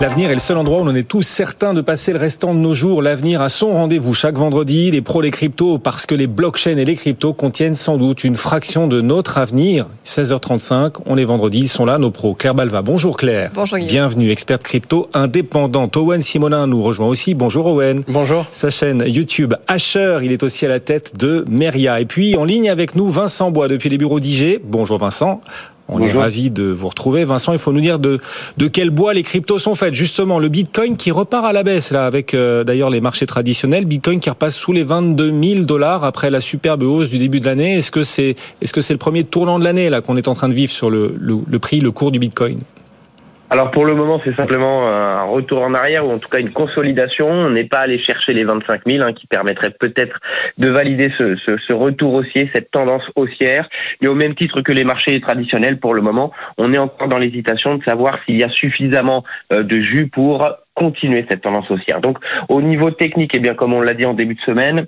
L'avenir est le seul endroit où on est tous certains de passer le restant de nos jours. L'avenir a son rendez-vous chaque vendredi. Les pros, les cryptos, parce que les blockchains et les cryptos contiennent sans doute une fraction de notre avenir. 16h35, on est vendredi, ils sont là, nos pros. Claire Balva, bonjour Claire. Bonjour Bienvenue, experte crypto indépendante. Owen Simonin nous rejoint aussi. Bonjour Owen. Bonjour. Sa chaîne YouTube Asher, il est aussi à la tête de Meria. Et puis en ligne avec nous, Vincent Bois depuis les bureaux d'IG. Bonjour Vincent. On est ravi de vous retrouver. Vincent, il faut nous dire de, de quel bois les cryptos sont faites. Justement, le Bitcoin qui repart à la baisse, là, avec euh, d'ailleurs les marchés traditionnels. Bitcoin qui repasse sous les 22 000 dollars après la superbe hausse du début de l'année. Est-ce que c'est est-ce que c'est le premier tournant de l'année là qu'on est en train de vivre sur le, le prix, le cours du Bitcoin? Alors pour le moment, c'est simplement un retour en arrière ou en tout cas une consolidation. On n'est pas allé chercher les 25 000 hein, qui permettraient peut-être de valider ce, ce, ce, retour haussier, cette tendance haussière. Mais au même titre que les marchés traditionnels, pour le moment, on est encore dans l'hésitation de savoir s'il y a suffisamment euh, de jus pour continuer cette tendance haussière. Donc au niveau technique, eh bien comme on l'a dit en début de semaine,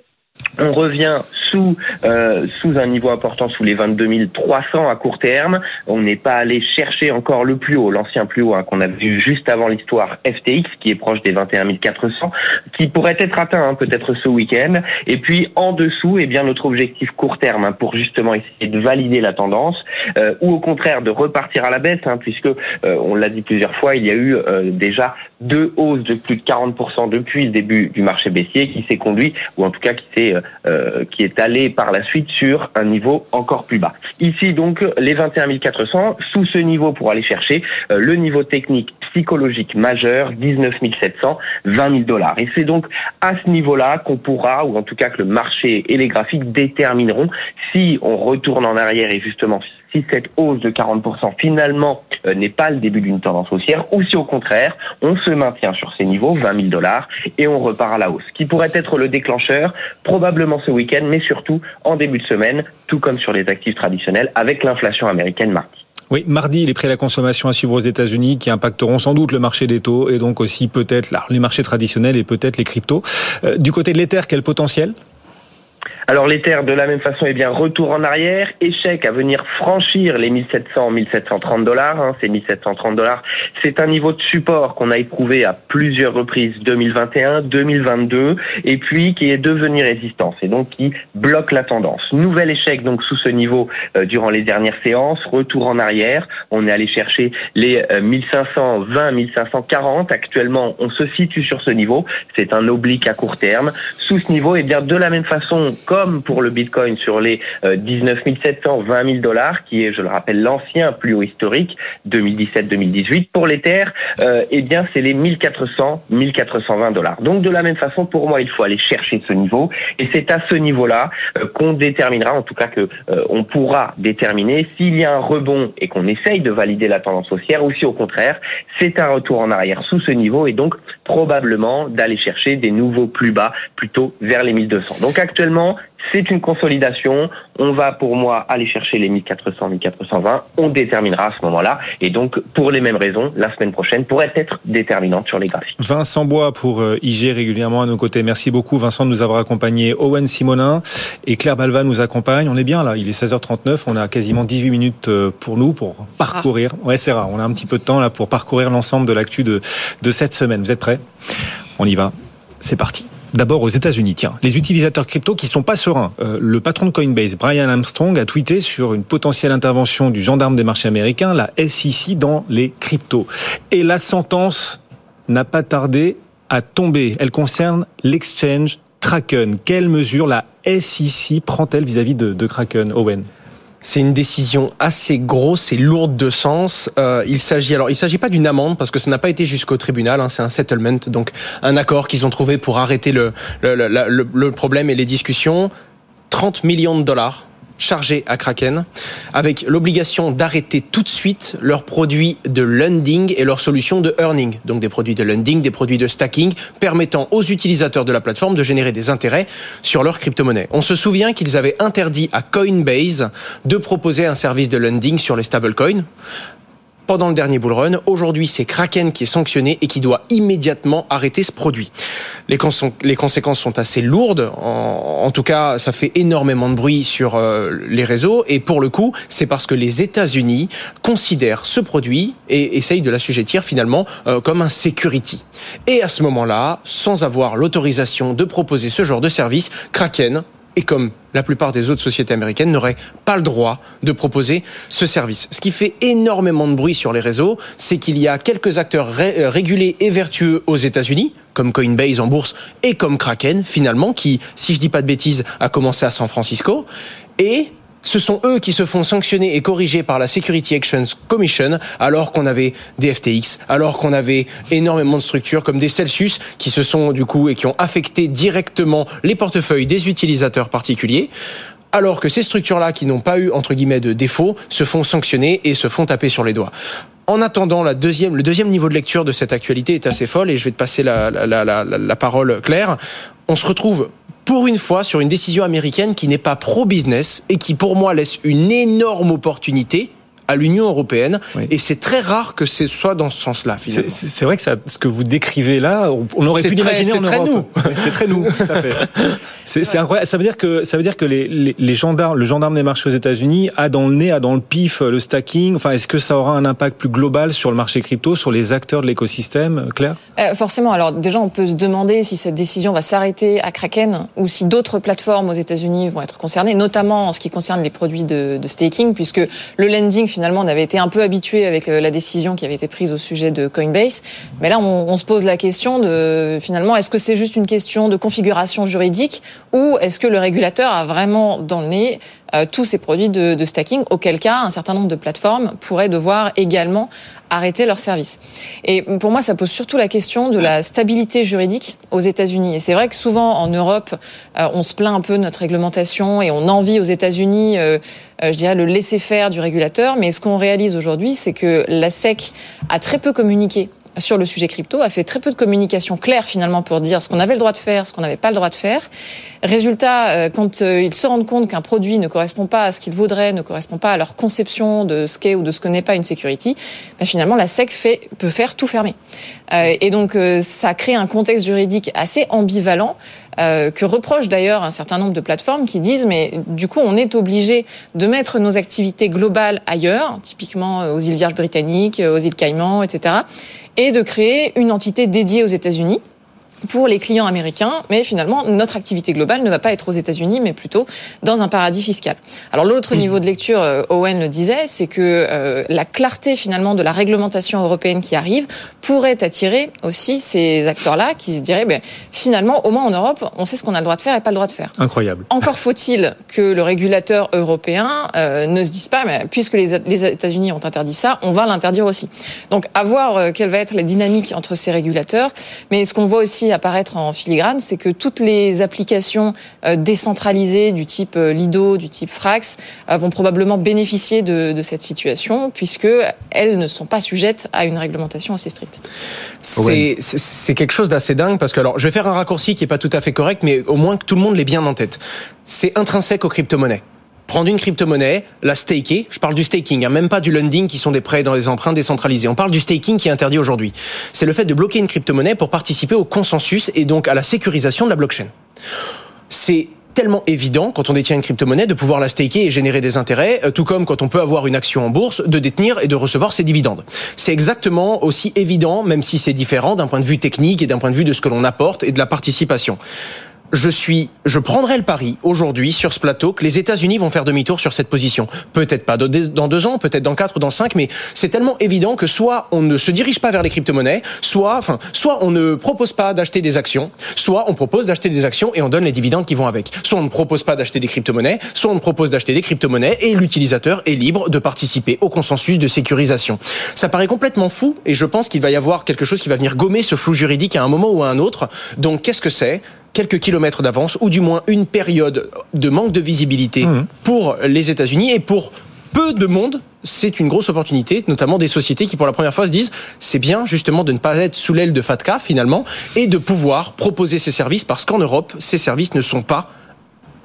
on revient sous euh, sous un niveau important, sous les 22 300 à court terme. On n'est pas allé chercher encore le plus haut, l'ancien plus haut hein, qu'on a vu juste avant l'histoire FTX, qui est proche des 21 400, qui pourrait être atteint hein, peut-être ce week-end. Et puis en dessous, eh bien notre objectif court terme hein, pour justement essayer de valider la tendance, euh, ou au contraire de repartir à la baisse, puisque euh, on l'a dit plusieurs fois, il y a eu déjà deux hausses de plus de 40% depuis le début du marché baissier, qui s'est conduit, ou en tout cas qui s'est euh, qui est allé par la suite sur un niveau encore plus bas. Ici donc les 21 400 sous ce niveau pour aller chercher euh, le niveau technique psychologique majeur 19 700 20 000 dollars et c'est donc à ce niveau-là qu'on pourra ou en tout cas que le marché et les graphiques détermineront si on retourne en arrière et justement si cette hausse de 40% finalement euh, n'est pas le début d'une tendance haussière, ou si au contraire, on se maintient sur ces niveaux, 20 000 dollars, et on repart à la hausse. Qui pourrait être le déclencheur, probablement ce week-end, mais surtout en début de semaine, tout comme sur les actifs traditionnels, avec l'inflation américaine mardi. Oui, mardi, les prix à la consommation à suivre aux États-Unis qui impacteront sans doute le marché des taux et donc aussi peut-être les marchés traditionnels et peut-être les cryptos. Euh, du côté de l'Ether, quel potentiel? Alors l'Ether, de la même façon, eh bien retour en arrière, échec à venir franchir les 1700, 1730 dollars. Hein, ces 1730 dollars, c'est un niveau de support qu'on a éprouvé à plusieurs reprises 2021, 2022, et puis qui est devenu résistance et donc qui bloque la tendance. Nouvel échec donc sous ce niveau euh, durant les dernières séances. Retour en arrière, on est allé chercher les 1520, euh, 1540. Actuellement, on se situe sur ce niveau. C'est un oblique à court terme. Sous ce niveau, et eh bien de la même façon comme pour le Bitcoin sur les 19 700, 20 000 dollars, qui est, je le rappelle, l'ancien plus haut historique, 2017-2018. Pour l'Ether, euh, eh bien, c'est les 1400, 1420 dollars. Donc, de la même façon, pour moi, il faut aller chercher ce niveau. Et c'est à ce niveau-là euh, qu'on déterminera, en tout cas que euh, on pourra déterminer s'il y a un rebond et qu'on essaye de valider la tendance haussière ou si au contraire, c'est un retour en arrière sous ce niveau et donc probablement d'aller chercher des nouveaux plus bas plutôt vers les 1200. Donc actuellement, c'est une consolidation. On va pour moi aller chercher les 1400, 1420. On déterminera à ce moment-là. Et donc, pour les mêmes raisons, la semaine prochaine pourrait être déterminante sur les graphiques. Vincent Bois pour euh, IG régulièrement à nos côtés. Merci beaucoup Vincent de nous avoir accompagnés. Owen Simonin et Claire Balva nous accompagnent. On est bien là. Il est 16h39. On a quasiment 18 minutes euh, pour nous pour parcourir. Ouais, c'est rare. On a un petit peu de temps là pour parcourir l'ensemble de l'actu de, de cette semaine. Vous êtes prêts? On y va. C'est parti. D'abord aux États-Unis, tiens, les utilisateurs crypto qui sont pas sereins. Euh, le patron de Coinbase, Brian Armstrong, a tweeté sur une potentielle intervention du gendarme des marchés américains, la SEC, dans les cryptos. Et la sentence n'a pas tardé à tomber. Elle concerne l'exchange Kraken. Quelle mesure la SEC prend-elle vis-à-vis de Kraken, Owen? C'est une décision assez grosse et lourde de sens. Euh, il s'agit alors, il s'agit pas d'une amende parce que ça n'a pas été jusqu'au tribunal. Hein, c'est un settlement, donc un accord qu'ils ont trouvé pour arrêter le, le, le, le problème et les discussions. 30 millions de dollars chargés à Kraken, avec l'obligation d'arrêter tout de suite leurs produits de lending et leurs solutions de earning, donc des produits de lending, des produits de stacking, permettant aux utilisateurs de la plateforme de générer des intérêts sur leurs crypto-monnaies. On se souvient qu'ils avaient interdit à Coinbase de proposer un service de lending sur les stablecoins pendant le dernier bull run. Aujourd'hui, c'est Kraken qui est sanctionné et qui doit immédiatement arrêter ce produit. Les, conséquences sont assez lourdes. En, tout cas, ça fait énormément de bruit sur euh, les réseaux. Et pour le coup, c'est parce que les États-Unis considèrent ce produit et essayent de l'assujettir finalement euh, comme un security. Et à ce moment-là, sans avoir l'autorisation de proposer ce genre de service, Kraken et comme la plupart des autres sociétés américaines n'auraient pas le droit de proposer ce service. Ce qui fait énormément de bruit sur les réseaux, c'est qu'il y a quelques acteurs euh, régulés et vertueux aux États-Unis, comme Coinbase en bourse et comme Kraken finalement, qui, si je dis pas de bêtises, a commencé à San Francisco, et ce sont eux qui se font sanctionner et corriger par la Security Actions Commission, alors qu'on avait des FTX, alors qu'on avait énormément de structures comme des Celsius qui se sont du coup et qui ont affecté directement les portefeuilles des utilisateurs particuliers alors que ces structures-là, qui n'ont pas eu, entre guillemets, de défaut, se font sanctionner et se font taper sur les doigts. En attendant, la deuxième, le deuxième niveau de lecture de cette actualité est assez folle et je vais te passer la, la, la, la parole claire. On se retrouve pour une fois sur une décision américaine qui n'est pas pro-business et qui pour moi laisse une énorme opportunité à l'Union européenne. Et c'est très rare que ce soit dans ce sens-là, finalement. C'est vrai que ça, ce que vous décrivez là, on aurait pu l'imaginer en très Europe. C'est très nous. C'est incroyable. Ça veut dire que ça veut dire que les, les, les gendarmes, le gendarme des marchés aux États-Unis a dans le nez, a dans le pif le stacking. Enfin, est-ce que ça aura un impact plus global sur le marché crypto, sur les acteurs de l'écosystème, Claire? Euh, Forcément. Alors déjà, on peut se demander si cette décision va s'arrêter à Kraken ou si d'autres plateformes aux États-Unis vont être concernées, notamment en ce qui concerne les produits de, de staking, puisque le lending finalement on avait été un peu habitué avec euh, la décision qui avait été prise au sujet de Coinbase, mais là on, on se pose la question de finalement est-ce que c'est juste une question de configuration juridique ou est-ce que le régulateur a vraiment dans le nez tous ces produits de, de, stacking, auquel cas un certain nombre de plateformes pourraient devoir également arrêter leur service. Et pour moi, ça pose surtout la question de la stabilité juridique aux États-Unis. Et c'est vrai que souvent en Europe, euh, on se plaint un peu de notre réglementation et on envie aux États-Unis, euh, je dirais, le laisser-faire du régulateur. Mais ce qu'on réalise aujourd'hui, c'est que la SEC a très peu communiqué sur le sujet crypto, a fait très peu de communication claire finalement pour dire ce qu'on avait le droit de faire, ce qu'on n'avait pas le droit de faire. Résultat, euh, quand euh, ils se rendent compte qu'un produit ne correspond pas à ce qu'il vaudrait, ne correspond pas à leur conception de ce qu'est ou de ce que n'est pas une security, ben finalement la SEC fait, peut faire tout fermer. Euh, et donc ça crée un contexte juridique assez ambivalent que reprochent d'ailleurs un certain nombre de plateformes qui disent mais du coup on est obligé de mettre nos activités globales ailleurs, typiquement aux îles Vierges britanniques, aux îles Caïmans, etc et de créer une entité dédiée aux États-Unis pour les clients américains, mais finalement, notre activité globale ne va pas être aux États-Unis, mais plutôt dans un paradis fiscal. Alors l'autre mmh. niveau de lecture, euh, Owen le disait, c'est que euh, la clarté finalement de la réglementation européenne qui arrive pourrait attirer aussi ces acteurs-là qui se diraient, ben, finalement, au moins en Europe, on sait ce qu'on a le droit de faire et pas le droit de faire. Incroyable. Encore faut-il que le régulateur européen euh, ne se dise pas, mais puisque les, les États-Unis ont interdit ça, on va l'interdire aussi. Donc à voir quelle va être la dynamique entre ces régulateurs, mais ce qu'on voit aussi apparaître en filigrane, c'est que toutes les applications euh, décentralisées du type euh, Lido, du type Frax, euh, vont probablement bénéficier de, cette situation, puisque elles ne sont pas sujettes à une réglementation assez stricte. C'est quelque chose d'assez dingue, parce que alors, je vais faire un raccourci qui est pas tout à fait correct, mais au moins que tout le monde l'ait bien en tête. C'est intrinsèque aux crypto-monnaies prendre une crypto-monnaie, la staker, je parle du staking, hein, même pas du lending qui sont des prêts dans les emprunts décentralisés, on parle du staking qui est interdit aujourd'hui. C'est le fait de bloquer une crypto-monnaie pour participer au consensus et donc à la sécurisation de la blockchain. C'est tellement évident quand on détient une crypto-monnaie de pouvoir la staker et générer des intérêts, euh, tout comme quand on peut avoir une action en bourse, de détenir et de recevoir ses dividendes. C'est exactement aussi évident, même si c'est différent d'un point de vue technique et d'un point de vue de ce que l'on apporte et de la participation je suis, je prendrai le pari aujourd'hui sur ce plateau que les États-Unis vont faire demi-tour sur cette position. Peut-être pas dans deux ans, peut-être dans quatre dans cinq, mais c'est tellement évident que soit on ne se dirige pas vers les crypto-monnaies, soit, enfin, soit on ne propose pas d'acheter des actions, soit on propose d'acheter des actions et on donne les dividendes qui vont avec. Soit on ne propose pas d'acheter des crypto-monnaies, soit on ne propose d'acheter des crypto-monnaies et l'utilisateur est libre de participer au consensus de sécurisation. Ça paraît complètement fou et je pense qu'il va y avoir quelque chose qui va venir gommer ce flou juridique à un moment ou à un autre. Donc qu'est-ce que c'est? Quelques kilomètres d'avance, ou du moins une période de manque de visibilité mmh. pour les États-Unis et pour peu de monde, c'est une grosse opportunité, notamment des sociétés qui pour la première fois se disent c'est bien justement de ne pas être sous l'aile de FATCA finalement et de pouvoir proposer ces services parce qu'en Europe, ces services ne sont pas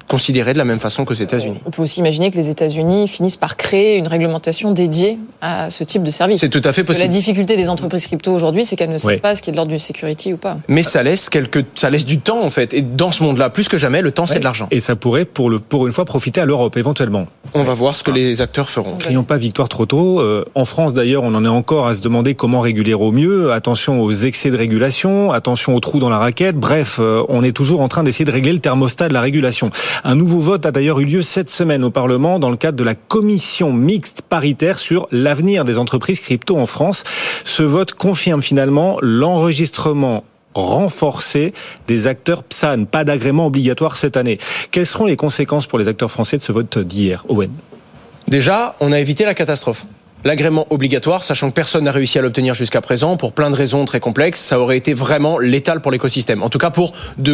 considéré de la même façon que les États-Unis. On peut aussi imaginer que les États-Unis finissent par créer une réglementation dédiée à ce type de service. C'est tout à fait possible. La difficulté des entreprises crypto aujourd'hui, c'est qu'elles ne savent pas ce qui est de l'ordre du security ou pas. Mais ça laisse quelque, ça laisse du temps en fait. Et dans ce monde-là, plus que jamais, le temps c'est de l'argent. Et ça pourrait pour le pour une fois profiter à l'Europe éventuellement. On va voir ce que les acteurs feront. Crions pas victoire trop tôt. Euh, en France d'ailleurs, on en est encore à se demander comment réguler au mieux. Attention aux excès de régulation, attention aux trous dans la raquette. Bref, euh, on est toujours en train d'essayer de régler le thermostat de la régulation. Un nouveau vote a d'ailleurs eu lieu cette semaine au Parlement dans le cadre de la commission mixte paritaire sur l'avenir des entreprises crypto en France. Ce vote confirme finalement l'enregistrement renforcé des acteurs PSAN, pas d'agrément obligatoire cette année. Quelles seront les conséquences pour les acteurs français de ce vote d'hier, Owen? Déjà, on a évité la catastrophe. L'agrément obligatoire, sachant que personne n'a réussi à l'obtenir jusqu'à présent, pour plein de raisons très complexes, ça aurait été vraiment létal pour l'écosystème. En tout cas pour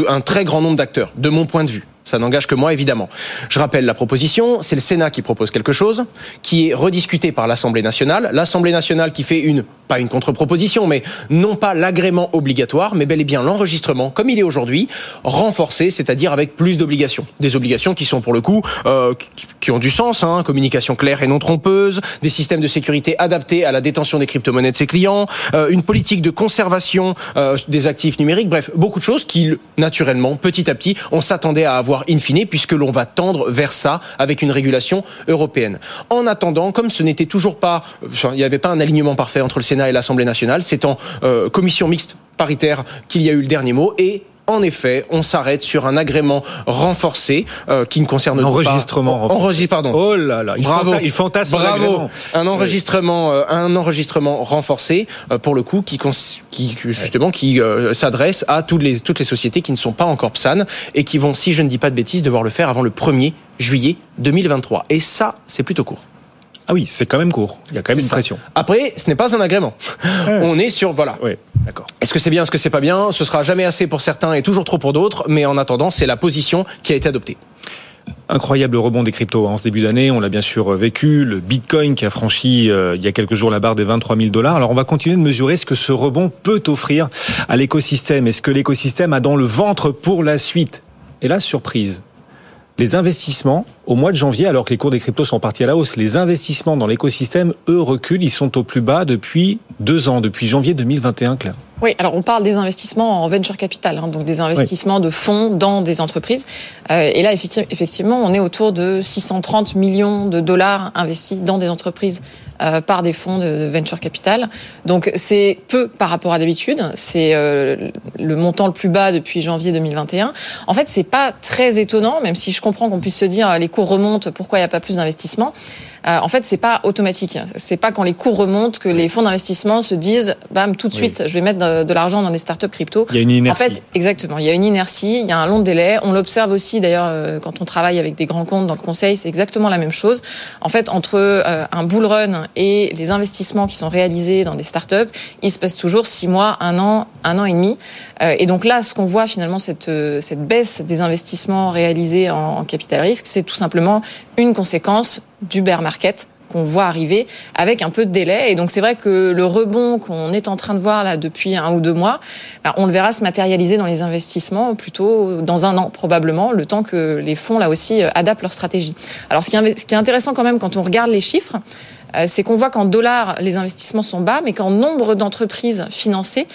un très grand nombre d'acteurs, de mon point de vue. Ça n'engage que moi, évidemment. Je rappelle la proposition, c'est le Sénat qui propose quelque chose, qui est rediscuté par l'Assemblée nationale. L'Assemblée nationale qui fait une, pas une contre-proposition, mais non pas l'agrément obligatoire, mais bel et bien l'enregistrement, comme il est aujourd'hui, renforcé, c'est-à-dire avec plus d'obligations. Des obligations qui sont pour le coup, euh, qui, ont du sens, hein, communication claire et non trompeuse, des systèmes de sécurité adaptés à la détention des crypto-monnaies de ses clients, euh, une politique de conservation euh, des actifs numériques, bref, beaucoup de choses qui, naturellement, petit à petit, on s'attendait à avoir in fine, puisque l'on va tendre vers ça avec une régulation européenne. En attendant, comme ce n'était toujours pas, il n'y avait pas un alignement parfait entre le Sénat et l'Assemblée nationale, c'est en euh, commission mixte paritaire qu'il y a eu le dernier mot et en effet, on s'arrête sur un agrément renforcé euh, qui ne concerne un enregistrement pas renforcé. pardon. Oh là là, il bravo, il fantasme bravo. Un enregistrement, euh, un enregistrement renforcé euh, pour le coup qui, qui justement qui s'adresse à toutes les toutes les sociétés qui ne sont pas encore PSAN et qui vont, si je ne dis pas de bêtises, devoir le faire avant le 1er juillet 2023. Et ça, c'est plutôt court. Ah oui, c'est quand même court. Il y a quand même une pression. Après, ce n'est pas un agrément. On est sur voilà. D'accord. Est-ce que c'est bien, est-ce que c'est pas bien? Ce sera jamais assez pour certains et toujours trop pour d'autres. Mais en attendant, c'est la position qui a été adoptée. Incroyable rebond des cryptos en ce début d'année, on l'a bien sûr vécu, le Bitcoin qui a franchi euh, il y a quelques jours la barre des 23 000 dollars. Alors on va continuer de mesurer ce que ce rebond peut offrir à l'écosystème. Est-ce que l'écosystème a dans le ventre pour la suite? Et là, surprise, les investissements au mois de janvier, alors que les cours des cryptos sont partis à la hausse, les investissements dans l'écosystème, eux, reculent. Ils sont au plus bas depuis deux ans, depuis janvier 2021, Claire. Oui, alors on parle des investissements en venture capital, hein, donc des investissements de fonds dans des entreprises. Euh, et là, effectivement, on est autour de 630 millions de dollars investis dans des entreprises euh, par des fonds de, venture capital. Donc c'est peu par rapport à d'habitude. C'est euh, le montant le plus bas depuis janvier 2021. En fait, c'est pas très étonnant, même si je comprends qu'on puisse se dire les cours remontent, pourquoi il n'y a pas plus d'investissement euh, en fait, c'est pas automatique. C'est pas quand les cours remontent que les fonds d'investissement se disent, bam, tout de suite, je vais mettre de, l'argent dans des startups crypto. Il y a une inertie. En fait, exactement. Il y a une inertie, il y a un long délai. On l'observe aussi, d'ailleurs, euh, quand on travaille avec des grands comptes dans le conseil, c'est exactement la même chose. En fait, entre euh, un bull run et les investissements qui sont réalisés dans des startups, il se passe toujours six mois, un an, un an et demi. et donc là, ce qu'on voit finalement, cette, cette baisse des investissements réalisés en, en capital risque, c'est tout simplement une conséquence du bear market qu'on voit arriver avec un peu de délai. Et donc c'est vrai que le rebond qu'on est en train de voir là depuis un ou deux mois, bah, on le verra se matérialiser dans les investissements plutôt dans un an probablement, le temps que les fonds là aussi euh, adaptent leur stratégie. Alors ce qui est intéressant quand même quand on regarde les chiffres, euh, c'est qu'on voit qu'en dollars, les investissements sont bas, mais qu'en nombre d'entreprises financées,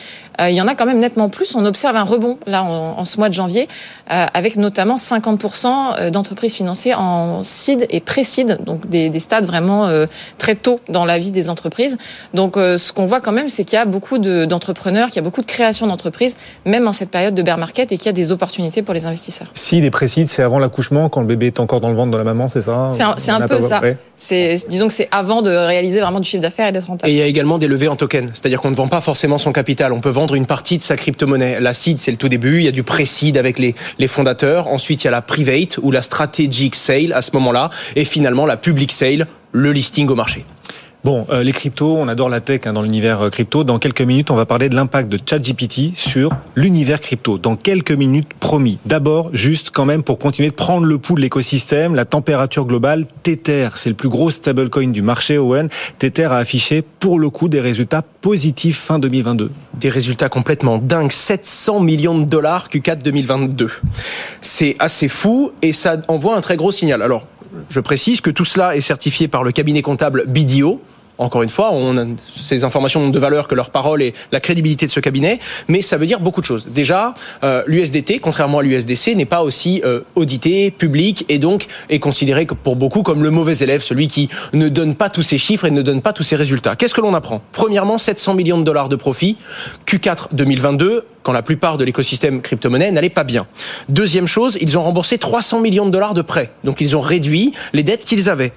il y en a quand même nettement plus. On observe un rebond là en, ce mois de janvier, euh, avec notamment 50% d'entreprises financées en seed et pré-seed, donc des, des, stades vraiment très tôt dans la vie des entreprises. Donc ce qu'on voit quand même, c'est qu'il y a beaucoup d'entrepreneurs, qu'il y a beaucoup de création d'entreprises, même en cette période de bear market, et qu'il y a des opportunités pour les investisseurs. Seed et pré-seed, c'est avant l'accouchement, quand le bébé est encore dans le ventre de la maman, c'est ça C'est un, peu ça. C'est disons que c'est avant de de réaliser vraiment du chiffre d'affaires et d'être rentable. Et il y a également des levées en token, c'est-à-dire qu'on ne vend pas forcément son capital, on peut vendre une partie de sa crypto-monnaie. La seed, c'est le tout début, il y a du pré-seed avec les, les fondateurs, ensuite il y a la private ou la strategic sale à ce moment-là, et finalement la public sale, le listing au marché. Bon, euh, les cryptos, on adore la tech hein, dans l'univers euh, crypto. Dans quelques minutes, on va parler de l'impact de ChatGPT sur l'univers crypto. Dans quelques minutes, promis. D'abord, juste quand même pour continuer de prendre le pouls de l'écosystème, la température globale, Tether, c'est le plus gros stablecoin du marché, Owen. Tether a affiché pour le coup des résultats positifs fin 2022. Des résultats complètement dingues, 700 millions de dollars Q4 2022. C'est assez fou et ça envoie un très gros signal. Alors, je précise que tout cela est certifié par le cabinet comptable BDO, encore une fois, on a ces informations de valeur que leur parole et la crédibilité de ce cabinet, mais ça veut dire beaucoup de choses. Déjà, euh, l'USDT, contrairement à l'USDC, n'est pas aussi euh, audité, public, et donc est considéré pour beaucoup comme le mauvais élève, celui qui ne donne pas tous ses chiffres et ne donne pas tous ses résultats. Qu'est-ce que l'on apprend? Premièrement, 700 millions de dollars de profit, Q4 2022, quand la plupart de l'écosystème crypto-monnaie n'allait pas bien. Deuxième chose, ils ont remboursé 300 millions de dollars de prêts. Donc ils ont réduit les dettes qu'ils avaient.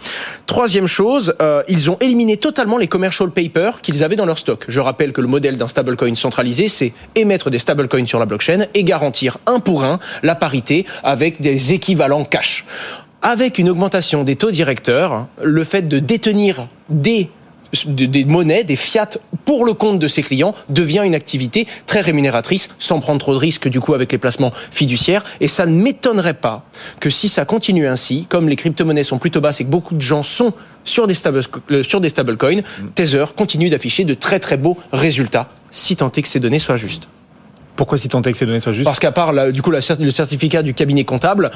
Troisième chose, euh, ils ont éliminé totalement les commercial papers qu'ils avaient dans leur stock. Je rappelle que le modèle d'un stablecoin centralisé, c'est émettre des stablecoins sur la blockchain et garantir un pour un la parité avec des équivalents cash. Avec une augmentation des taux directeurs, le fait de détenir des des monnaies, des fiat pour le compte de ses clients devient une activité très rémunératrice sans prendre trop de risques du coup avec les placements fiduciaires. Et ça ne m'étonnerait pas que si ça continue ainsi, comme les crypto-monnaies sont plutôt basses et que beaucoup de gens sont sur des, stable, euh, sur des stablecoins, Tether continue d'afficher de très très beaux résultats, si tant est que ces données soient justes. Pourquoi si tant est que ces données soient justes? Parce qu'à part du coup le certificat du cabinet comptable,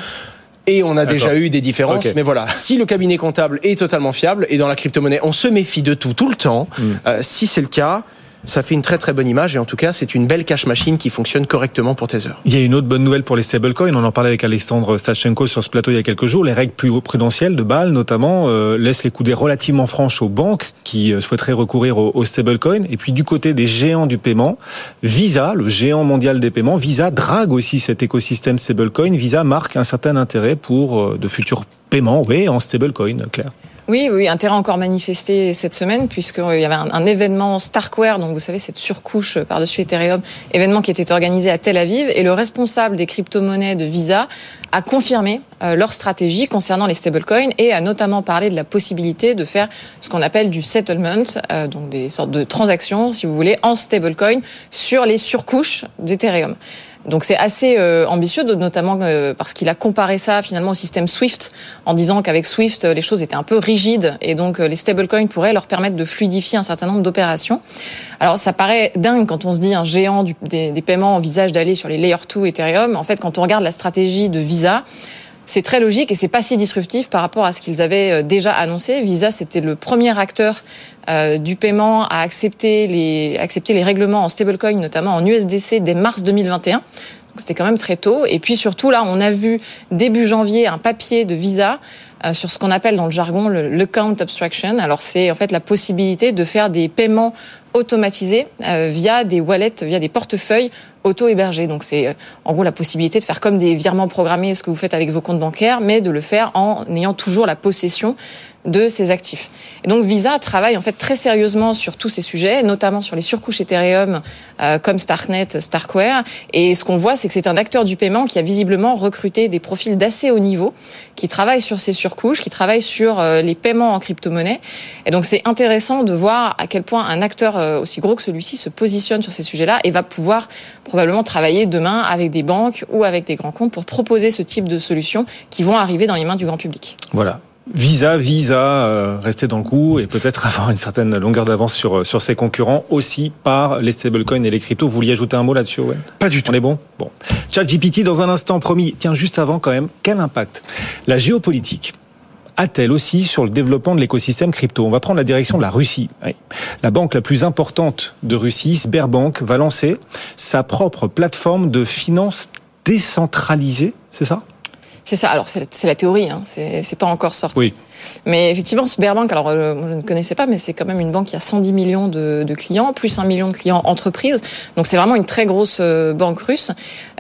et on a déjà eu des différences. Mais voilà, si le cabinet comptable est totalement fiable et dans la crypto-monnaie, on se méfie de tout tout le temps. Mm. Euh, si c'est le cas, ça fait une très très bonne image et en tout cas c'est une belle cash machine qui fonctionne correctement pour Tether. Il y a une autre bonne nouvelle pour les stablecoins, on en parlait avec Alexandre Stachenko sur ce plateau il y a quelques jours, les règles plus prudentielles de Bâle notamment euh, laissent les coudées relativement franches aux banques qui euh, souhaiteraient recourir aux, stablecoins et puis du côté des géants du paiement, Visa, le géant mondial des paiements, Visa drague aussi cet écosystème stablecoin, Visa marque un certain intérêt pour euh, de futurs paiements oui, en stablecoin, Claire. Oui, oui, intérêt encore manifesté cette semaine puisqu'il y avait un, événement Starkware, donc vous savez cette surcouche par-dessus Ethereum, événement qui était organisé à Tel Aviv et le responsable des crypto-monnaies de Visa a confirmé euh, leur stratégie concernant les stablecoins et a notamment parlé de la possibilité de faire ce qu'on appelle du settlement, euh, donc des sortes de transactions, si vous voulez, en stablecoin sur les surcouches d'Ethereum. Donc c'est assez euh, ambitieux, notamment euh, parce qu'il a comparé ça finalement au système Swift, en disant qu'avec Swift, les choses étaient un peu rigides et donc euh, les stablecoins pourraient leur permettre de fluidifier un certain nombre d'opérations. Alors ça paraît dingue quand on se dit un géant des, des, paiements envisage d'aller sur les Layer 2 Ethereum. En fait, quand on regarde la stratégie de Visa, c'est très logique et c'est pas si disruptif par rapport à ce qu'ils avaient déjà annoncé. Visa, c'était le premier acteur euh, du paiement à accepter les, accepter les règlements en stablecoin, notamment en USDC, dès mars 2021. C'était quand même très tôt. Et puis surtout, là, on a vu début janvier un papier de Visa euh, sur ce qu'on appelle dans le jargon le, count abstraction. Alors c'est en fait la possibilité de faire des paiements automatisés euh, via des wallets, via des portefeuilles auto-hébergés. Donc c'est euh, en gros la possibilité de faire comme des virements programmés, ce que vous faites avec vos comptes bancaires, mais de le faire en ayant toujours la possession de ces actifs. Donc Visa travaille en fait très sérieusement sur tous ces sujets, notamment sur les surcouches Ethereum euh, comme Starknet, Starkware. Et ce qu'on voit, c'est que c'est un acteur du paiement qui a visiblement recruté des profils d'assez haut niveau, qui travaillent sur ces surcouches, qui travaillent sur euh, les paiements en crypto-monnaie. Et donc c'est intéressant de voir à quel point un acteur euh, aussi gros que celui-ci se positionne sur ces sujets-là et va pouvoir probablement travailler demain avec des banques ou avec des grands comptes pour proposer ce type de solutions qui vont arriver dans les mains du grand public. Voilà. Visa, Visa, euh, rester dans le coup et peut-être avoir une certaine longueur d'avance sur euh, sur ses concurrents aussi par les stablecoins et les cryptos. Vous vouliez ajouter un mot là-dessus, ouais Pas du tout. On est bon? Bon. ChatGPT dans un instant promis. Tiens, juste avant quand même, quel impact? La géopolitique a-t-elle aussi sur le développement de l'écosystème crypto? On va prendre la direction de la Russie. La banque la plus importante de Russie, Sberbank, va lancer sa propre plateforme de finances décentralisée, c'est ça? C'est ça. Alors c'est la, théorie, hein. c'est pas encore sorti. Mais effectivement, Sberbank, alors euh, je ne connaissais pas, mais c'est quand même une banque qui a 110 millions de, clients, plus un million de clients entreprises. Donc c'est vraiment une très grosse euh, banque russe.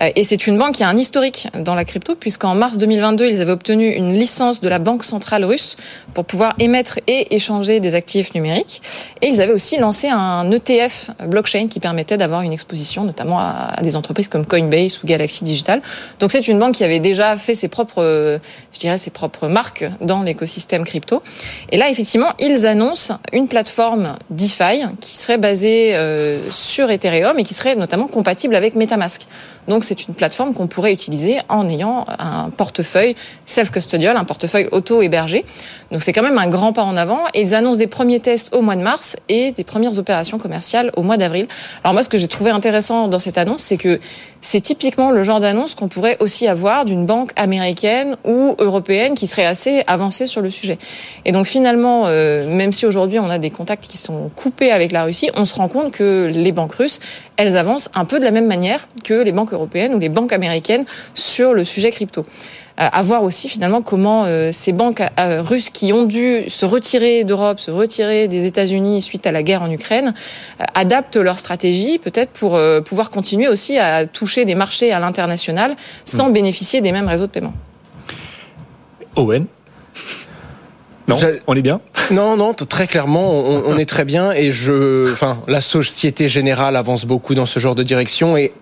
Euh, et c'est une banque qui a un historique dans la crypto, puisqu'en mars 2022, ils avaient obtenu une licence de la Banque centrale russe pour pouvoir émettre et échanger des actifs numériques. Et ils avaient aussi lancé un ETF blockchain qui permettait d'avoir une exposition, notamment à, des entreprises comme Coinbase ou Galaxy Digital. Donc c'est une banque qui avait déjà fait ses propres, je dirais, ses propres marques dans l'écosystème l'écosystème crypto. Et là, effectivement, ils annoncent une plateforme DeFi qui serait basée euh, sur Ethereum et qui serait notamment compatible avec MetaMask. Donc, c'est une plateforme qu'on pourrait utiliser en ayant un portefeuille self-custodial, un portefeuille auto-hébergé. Donc, c'est quand même un grand pas en avant. Et ils annoncent des premiers tests au mois de mars et des premières opérations commerciales au mois d'avril. Alors, moi, ce que j'ai trouvé intéressant dans cette annonce, c'est que c'est typiquement le genre d'annonce qu'on pourrait aussi avoir d'une banque américaine ou européenne qui serait assez avancée sur le sujet. Et donc finalement, euh, même si aujourd'hui on a des contacts qui sont coupés avec la Russie, on se rend compte que les banques russes, elles avancent un peu de la même manière que les banques européennes ou les banques américaines sur le sujet crypto à voir aussi finalement comment euh, ces banques euh, russes qui ont dû se retirer d'Europe, se retirer des États-Unis suite à la guerre en Ukraine, euh, adaptent leur stratégie peut-être pour pouvoir continuer aussi à toucher des marchés à l'international sans hmm. bénéficier des mêmes réseaux de paiement. Owen non, on est bien Non, non, très clairement, on, est très bien et je, enfin, la société générale avance beaucoup dans ce genre de direction et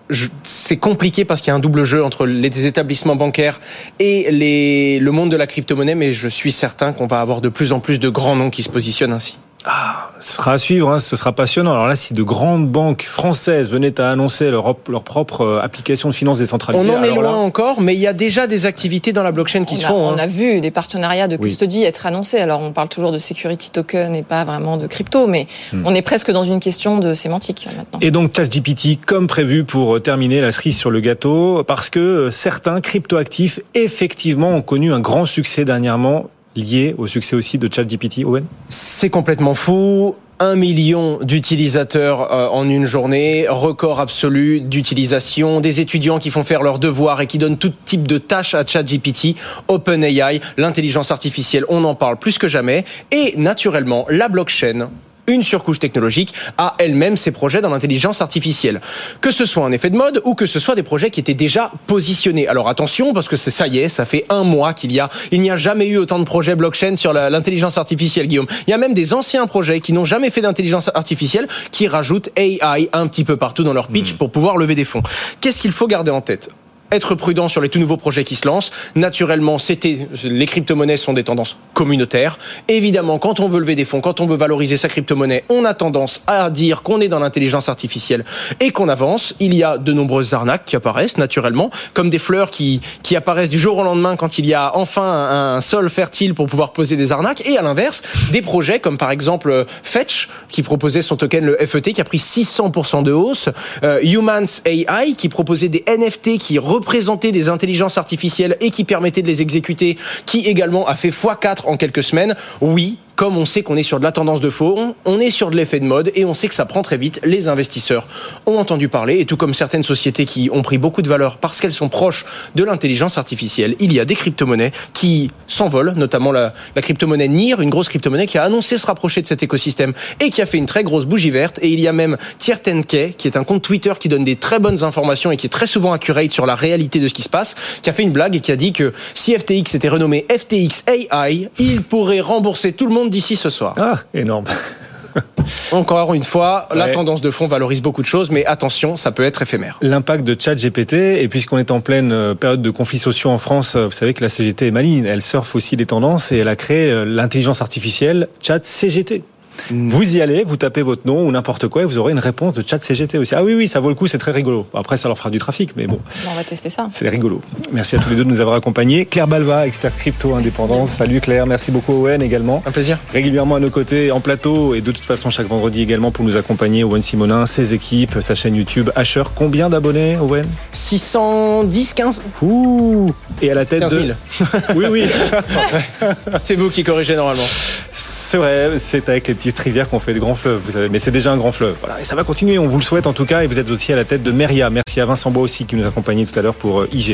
c'est compliqué parce qu'il y a un double jeu entre les établissements bancaires et les, le monde de la crypto-monnaie, mais je suis certain qu'on va avoir de plus en plus de grands noms qui se positionnent ainsi. Ah, ce sera à suivre, hein, ce sera passionnant. Alors là, si de grandes banques françaises venaient à annoncer leur, leur propre euh, application de finances décentralisée... On en est loin encore, mais il y a déjà des activités dans la blockchain qui se font. On hein. a vu des partenariats de custody être annoncés. Alors on parle toujours de security token et pas vraiment de crypto, mais hmm. on est presque dans une question de sémantique maintenant. Et donc ChatGPT, comme prévu pour terminer la cerise sur le gâteau, parce que euh, certains cryptoactifs effectivement ont connu un grand succès dernièrement lié au succès aussi de ChatGPT, Owen? C'est complètement fou. Un million d'utilisateurs euh, en une journée, record absolu d'utilisation, des étudiants qui font faire leurs devoirs et qui donnent tout type de tâches à ChatGPT, OpenAI, l'intelligence artificielle, on en parle plus que jamais, et naturellement la blockchain une surcouche technologique, a elle-même ses projets dans l'intelligence artificielle. Que ce soit un effet de mode ou que ce soit des projets qui étaient déjà positionnés. Alors attention, parce que ça y est, ça fait un mois qu'il y a, il n'y a jamais eu autant de projets blockchain sur l'intelligence artificielle, Guillaume. Il y a même des anciens projets qui n'ont jamais fait d'intelligence artificielle qui rajoutent AI un petit peu partout dans leur pitch mmh. pour pouvoir lever des fonds. Qu'est-ce qu'il faut garder en tête? Être prudent sur les tout nouveaux projets qui se lancent. Naturellement, c'était les crypto-monnaies sont des tendances communautaires. Évidemment, quand on veut lever des fonds, quand on veut valoriser sa crypto-monnaie, on a tendance à dire qu'on est dans l'intelligence artificielle et qu'on avance. Il y a de nombreuses arnaques qui apparaissent naturellement, comme des fleurs qui qui apparaissent du jour au lendemain quand il y a enfin un sol fertile pour pouvoir poser des arnaques. Et à l'inverse, des projets comme par exemple Fetch qui proposait son token le FET qui a pris 600% de hausse, euh, Humans AI qui proposait des NFT qui représenter des intelligences artificielles et qui permettait de les exécuter, qui également a fait x4 en quelques semaines, oui, comme on sait qu'on est sur de la tendance de faux, on est sur de l'effet de mode et on sait que ça prend très vite. Les investisseurs ont entendu parler et tout comme certaines sociétés qui ont pris beaucoup de valeur parce qu'elles sont proches de l'intelligence artificielle, il y a des crypto-monnaies qui s'envolent, notamment la, la crypto-monnaie NIR, une grosse crypto-monnaie qui a annoncé se rapprocher de cet écosystème et qui a fait une très grosse bougie verte. Et il y a même Tiertenke, qui est un compte Twitter qui donne des très bonnes informations et qui est très souvent accurate sur la réalité de ce qui se passe, qui a fait une blague et qui a dit que si FTX était renommé FTX AI, il pourrait rembourser tout le monde d'ici ce soir. Ah, énorme. Encore une fois, la tendance de fond valorise beaucoup de choses, mais attention, ça peut être éphémère. L'impact de ChatGPT, et puisqu'on est en pleine euh, période de conflits sociaux en France, euh, vous savez que la CGT est maligne, elle surfe aussi les tendances et elle a créé euh, l'intelligence artificielle ChatCGT. Vous y allez, vous tapez votre nom ou n'importe quoi et vous aurez une réponse de chat CGT aussi. Ah oui, oui, ça vaut le coup, c'est très rigolo. Après, ça leur fera du trafic, mais bon. On va tester ça. C'est rigolo. Merci à tous les deux de nous avoir accompagnés. Claire Balva, experte crypto indépendance. Salut Claire, merci beaucoup Owen également. Un plaisir. Régulièrement à nos côtés en plateau et de toute façon chaque vendredi également pour nous accompagner Owen Simonin, ses équipes, sa chaîne YouTube Asher. Combien d'abonnés Owen? 610, 15. Ouh Et à la tête 15 000. de... Oui, oui. c'est vous qui corrigez normalement. C'est vrai, c'est avec les petites rivières qu'on fait de grands fleuves, mais c'est déjà un grand fleuve. Voilà, et ça va continuer, on vous le souhaite en tout cas, et vous êtes aussi à la tête de Meria. Merci à Vincent Bois aussi qui nous accompagnait tout à l'heure pour euh, IG.